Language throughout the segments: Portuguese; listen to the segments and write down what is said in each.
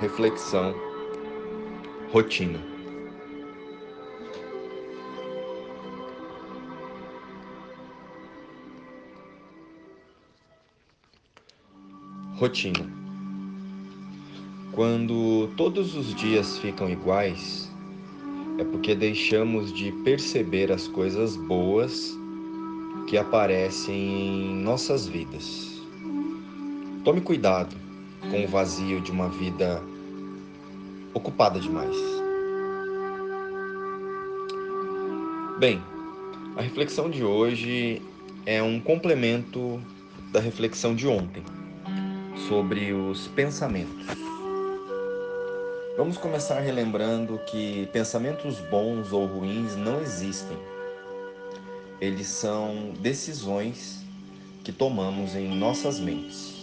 reflexão, rotina. Rotina. Quando todos os dias ficam iguais, é porque deixamos de perceber as coisas boas que aparecem em nossas vidas. Tome cuidado com o vazio de uma vida ocupada demais. Bem, a reflexão de hoje é um complemento da reflexão de ontem sobre os pensamentos. Vamos começar relembrando que pensamentos bons ou ruins não existem. Eles são decisões que tomamos em nossas mentes.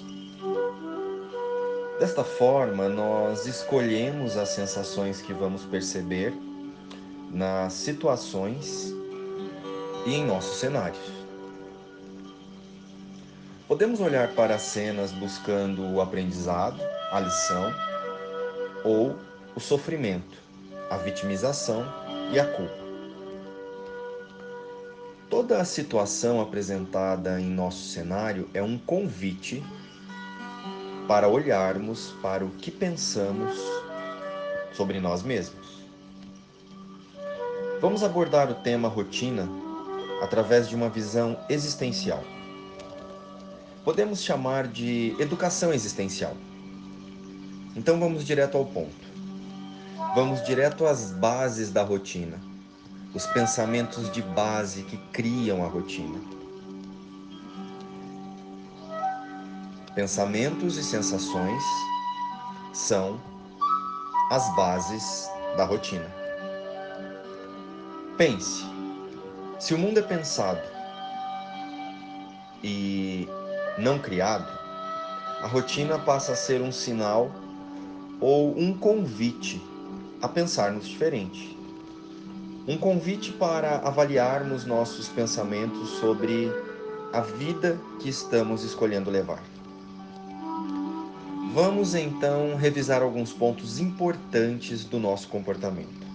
Desta forma, nós escolhemos as sensações que vamos perceber nas situações e em nossos cenários. Podemos olhar para as cenas buscando o aprendizado, a lição, ou o sofrimento, a vitimização e a culpa. Toda a situação apresentada em nosso cenário é um convite para olharmos para o que pensamos sobre nós mesmos. Vamos abordar o tema rotina através de uma visão existencial. Podemos chamar de educação existencial. Então vamos direto ao ponto. Vamos direto às bases da rotina, os pensamentos de base que criam a rotina. Pensamentos e sensações são as bases da rotina. Pense: se o mundo é pensado e não criado, a rotina passa a ser um sinal ou um convite a pensarmos diferente. Um convite para avaliarmos nossos pensamentos sobre a vida que estamos escolhendo levar. Vamos então revisar alguns pontos importantes do nosso comportamento.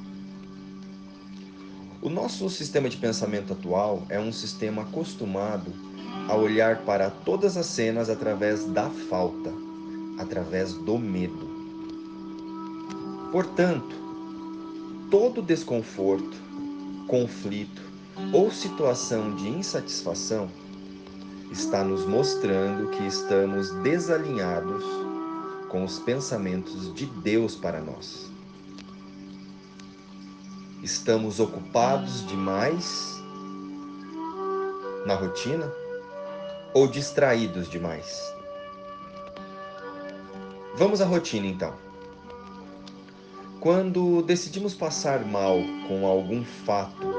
O nosso sistema de pensamento atual é um sistema acostumado a olhar para todas as cenas através da falta, através do medo. Portanto, todo desconforto, conflito ou situação de insatisfação está nos mostrando que estamos desalinhados com os pensamentos de Deus para nós. Estamos ocupados demais na rotina ou distraídos demais? Vamos à rotina então. Quando decidimos passar mal com algum fato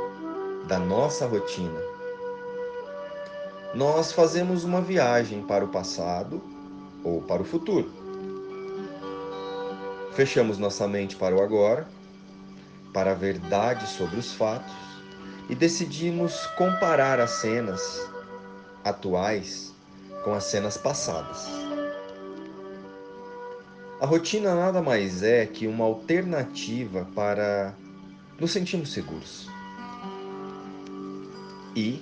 da nossa rotina, nós fazemos uma viagem para o passado ou para o futuro. Fechamos nossa mente para o agora, para a verdade sobre os fatos e decidimos comparar as cenas atuais com as cenas passadas. A rotina nada mais é que uma alternativa para nos sentirmos seguros. E,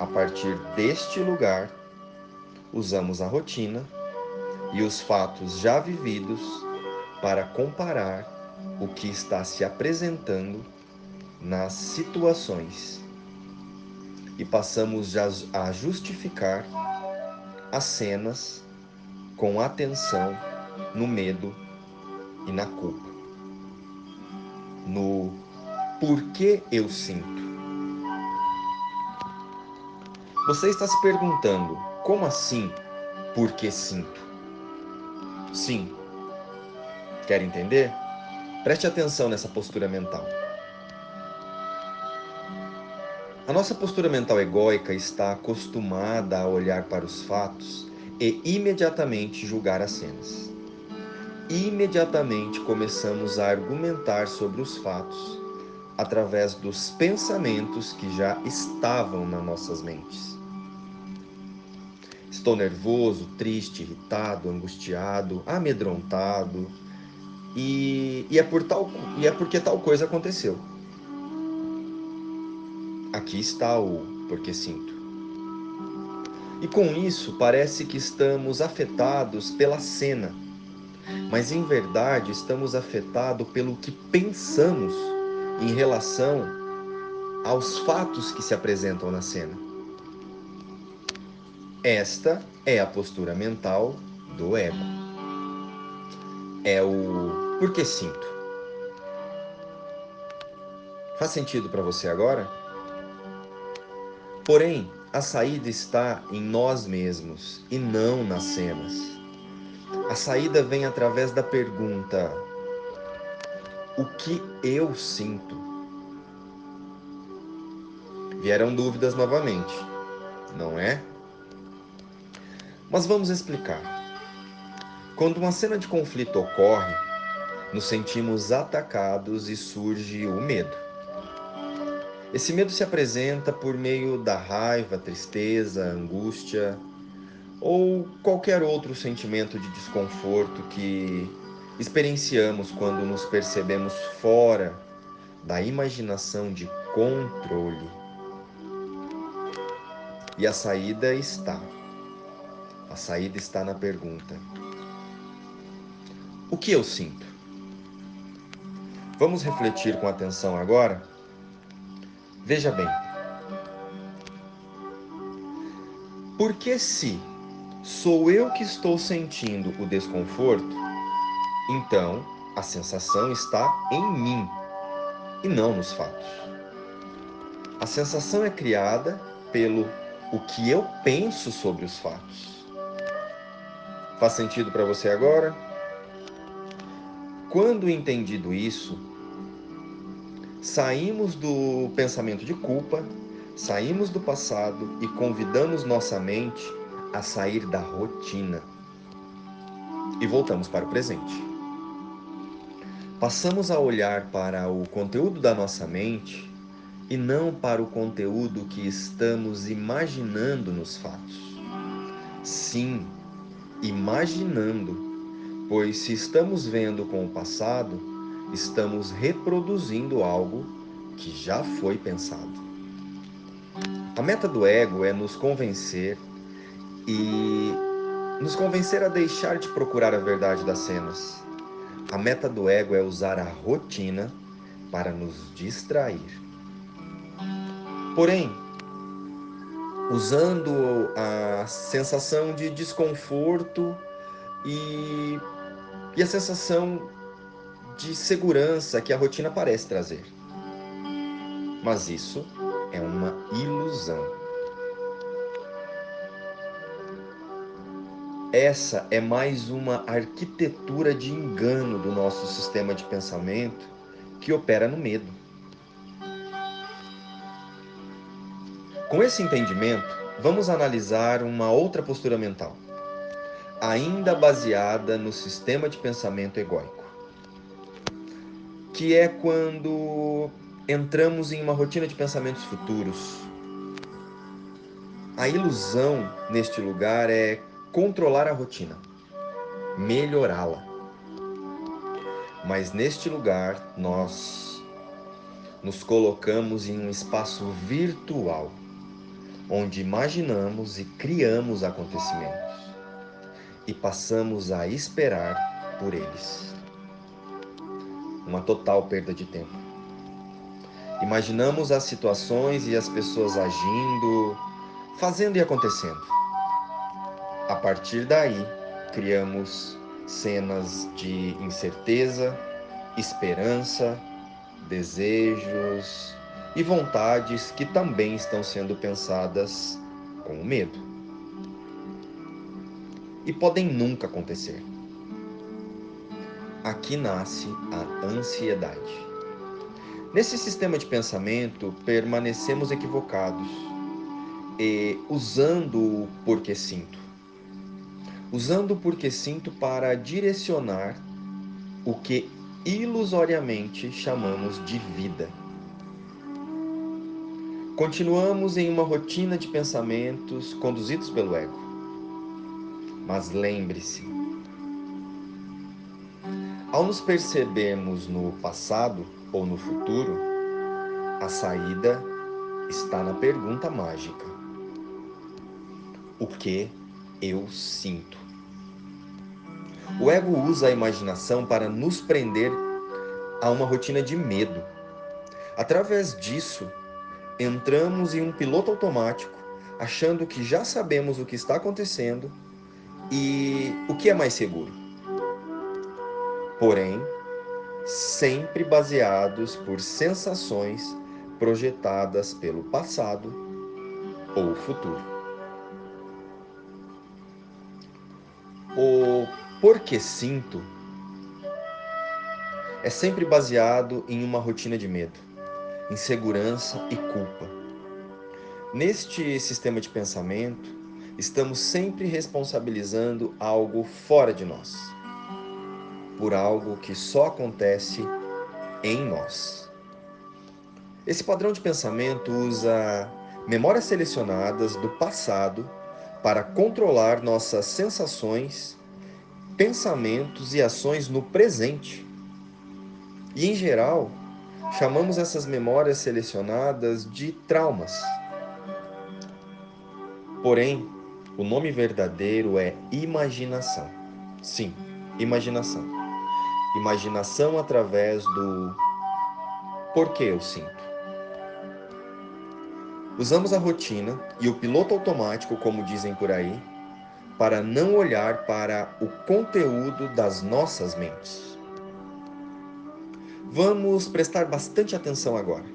a partir deste lugar, usamos a rotina e os fatos já vividos para comparar o que está se apresentando nas situações e passamos a justificar as cenas com atenção no medo e na culpa, no porquê eu sinto. Você está se perguntando, como assim, por que sinto? Sim, Quer entender? Preste atenção nessa postura mental. A nossa postura mental egóica está acostumada a olhar para os fatos e imediatamente julgar as cenas. Imediatamente começamos a argumentar sobre os fatos através dos pensamentos que já estavam nas nossas mentes. Estou nervoso, triste, irritado, angustiado, amedrontado, e, e, é por tal, e é porque tal coisa aconteceu. Aqui está o porque sinto. E com isso parece que estamos afetados pela cena, mas em verdade estamos afetados pelo que pensamos em relação aos fatos que se apresentam na cena. Esta é a postura mental do ego. É o porque sinto. Faz sentido para você agora? Porém, a saída está em nós mesmos e não nas cenas. A saída vem através da pergunta: O que eu sinto? Vieram dúvidas novamente, não é? Mas vamos explicar. Quando uma cena de conflito ocorre, nos sentimos atacados e surge o medo. Esse medo se apresenta por meio da raiva, tristeza, angústia ou qualquer outro sentimento de desconforto que experienciamos quando nos percebemos fora da imaginação de controle. E a saída está. A saída está na pergunta: O que eu sinto? Vamos refletir com atenção agora? Veja bem. Porque se sou eu que estou sentindo o desconforto, então a sensação está em mim e não nos fatos. A sensação é criada pelo o que eu penso sobre os fatos. Faz sentido para você agora? Quando entendido isso, Saímos do pensamento de culpa, saímos do passado e convidamos nossa mente a sair da rotina. E voltamos para o presente. Passamos a olhar para o conteúdo da nossa mente e não para o conteúdo que estamos imaginando nos fatos. Sim, imaginando, pois se estamos vendo com o passado, estamos reproduzindo algo que já foi pensado. A meta do ego é nos convencer e nos convencer a deixar de procurar a verdade das cenas. A meta do ego é usar a rotina para nos distrair. Porém, usando a sensação de desconforto e, e a sensação de segurança que a rotina parece trazer. Mas isso é uma ilusão. Essa é mais uma arquitetura de engano do nosso sistema de pensamento que opera no medo. Com esse entendimento, vamos analisar uma outra postura mental, ainda baseada no sistema de pensamento egóico que é quando entramos em uma rotina de pensamentos futuros. A ilusão neste lugar é controlar a rotina, melhorá-la. Mas neste lugar nós nos colocamos em um espaço virtual, onde imaginamos e criamos acontecimentos e passamos a esperar por eles uma total perda de tempo. Imaginamos as situações e as pessoas agindo, fazendo e acontecendo. A partir daí, criamos cenas de incerteza, esperança, desejos e vontades que também estão sendo pensadas com medo. E podem nunca acontecer. Aqui nasce a ansiedade. Nesse sistema de pensamento, permanecemos equivocados e usando o porque sinto. Usando o porque sinto para direcionar o que ilusoriamente chamamos de vida. Continuamos em uma rotina de pensamentos conduzidos pelo ego. Mas lembre-se, Ao nos percebermos no passado ou no futuro, a saída está na pergunta mágica: O que eu sinto? O ego usa a imaginação para nos prender a uma rotina de medo. Através disso, entramos em um piloto automático, achando que já sabemos o que está acontecendo e o que é mais seguro. Porém, sempre baseados por sensações projetadas pelo passado ou futuro. O porque sinto é sempre baseado em uma rotina de medo, insegurança e culpa. Neste sistema de pensamento, estamos sempre responsabilizando algo fora de nós, por algo que só acontece em nós. Esse padrão de pensamento usa memórias selecionadas do passado para controlar nossas sensações, pensamentos e ações no presente e, em geral, chamamos essas memórias selecionadas de traumas. Porém, o nome verdadeiro é imaginação. Sim, imaginação. Imaginação através do porquê eu sinto. Usamos a rotina e o piloto automático, como dizem por aí, para não olhar para o conteúdo das nossas mentes. Vamos prestar bastante atenção agora.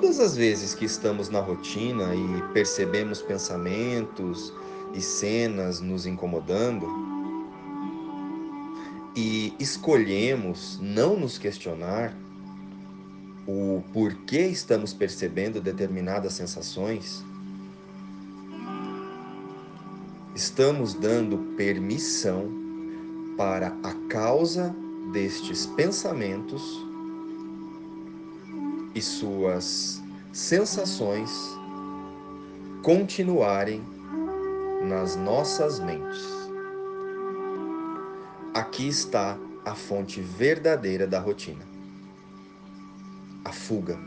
Todas as vezes que estamos na rotina e percebemos pensamentos e cenas nos incomodando, e escolhemos não nos questionar o porquê estamos percebendo determinadas sensações, estamos dando permissão para a causa destes pensamentos e suas sensações continuarem nas nossas mentes. Aqui está a fonte verdadeira da rotina. A fuga.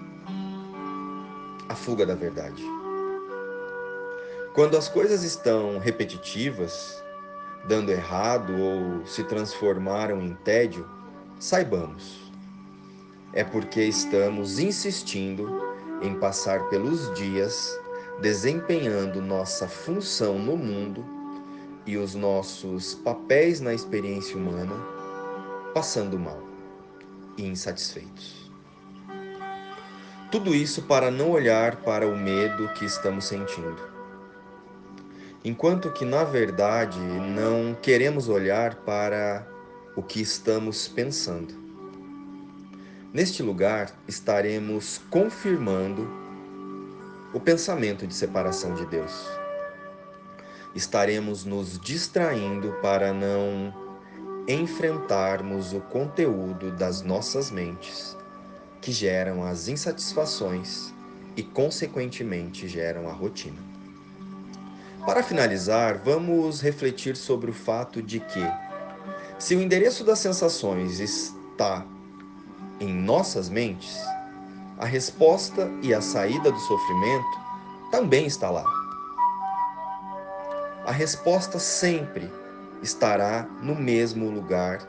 A fuga da verdade. Quando as coisas estão repetitivas, dando errado ou se transformaram em tédio, saibamos, é porque estamos insistindo em passar pelos dias desempenhando nossa função no mundo e os nossos papéis na experiência humana, passando mal e insatisfeitos. Tudo isso para não olhar para o medo que estamos sentindo enquanto que na verdade não queremos olhar para o que estamos pensando. Neste lugar estaremos confirmando o pensamento de separação de Deus. Estaremos nos distraindo para não enfrentarmos o conteúdo das nossas mentes, que geram as insatisfações e, consequentemente, geram a rotina. Para finalizar, vamos refletir sobre o fato de que, se o endereço das sensações está em nossas mentes, a resposta e a saída do sofrimento também está lá. A resposta sempre estará no mesmo lugar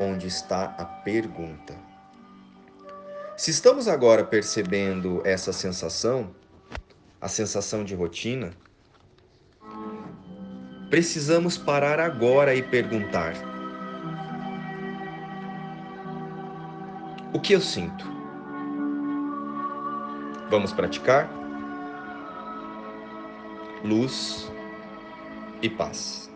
onde está a pergunta. Se estamos agora percebendo essa sensação, a sensação de rotina, Precisamos parar agora e perguntar: O que eu sinto? Vamos praticar? Luz e paz.